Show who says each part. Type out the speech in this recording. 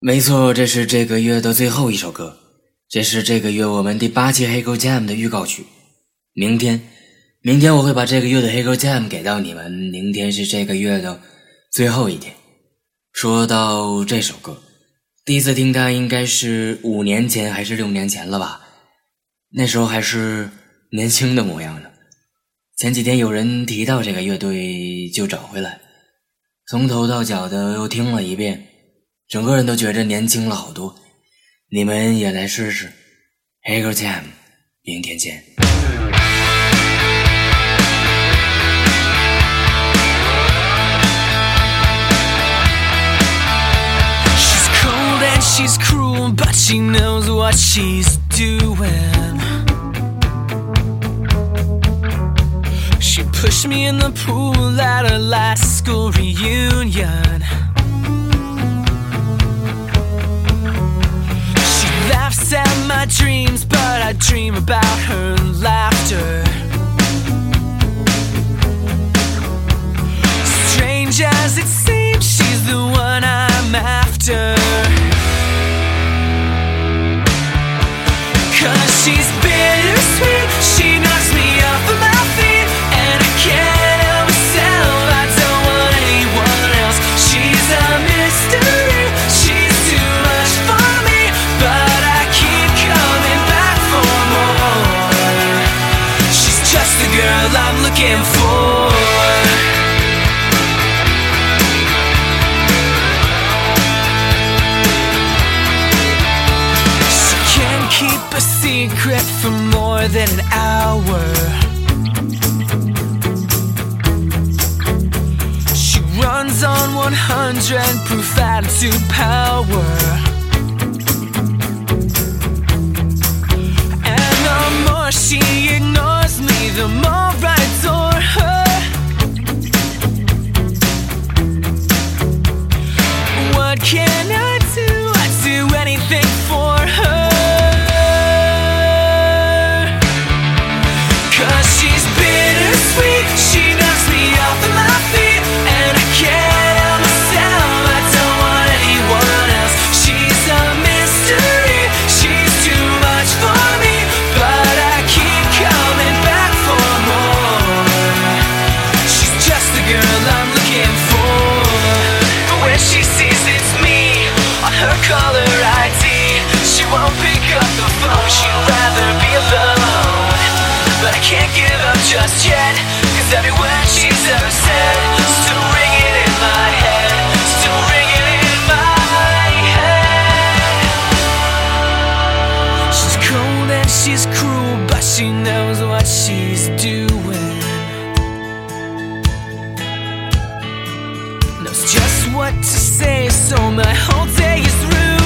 Speaker 1: 没错，这是这个月的最后一首歌，这是这个月我们第八期黑狗 Jam 的预告曲。明天，明天我会把这个月的黑狗 Jam 给到你们。明天是这个月的最后一天。说到这首歌，第一次听它应该是五年前还是六年前了吧？那时候还是年轻的模样呢。前几天有人提到这个乐队，就找回来，从头到脚的又听了一遍，整个人都觉着年轻了好多。你们也来试试。黑狗 Jam，明天见。
Speaker 2: She's cold and she's cruel, but she knows what she's doing. She pushed me in the pool at her last school reunion. About her laughter. Strange as it seems, she's the one I'm after. Cause she's secret for more than an hour. She runs on 100 proof attitude power. Her caller ID, she won't pick up the phone. She'd rather be alone. But I can't give up just yet. Cause every word she's ever said still ringing in my head. Still ringing in my head. She's cold and she's cruel, but she knows what she's doing. Knows just what to say, so my whole day is ruined.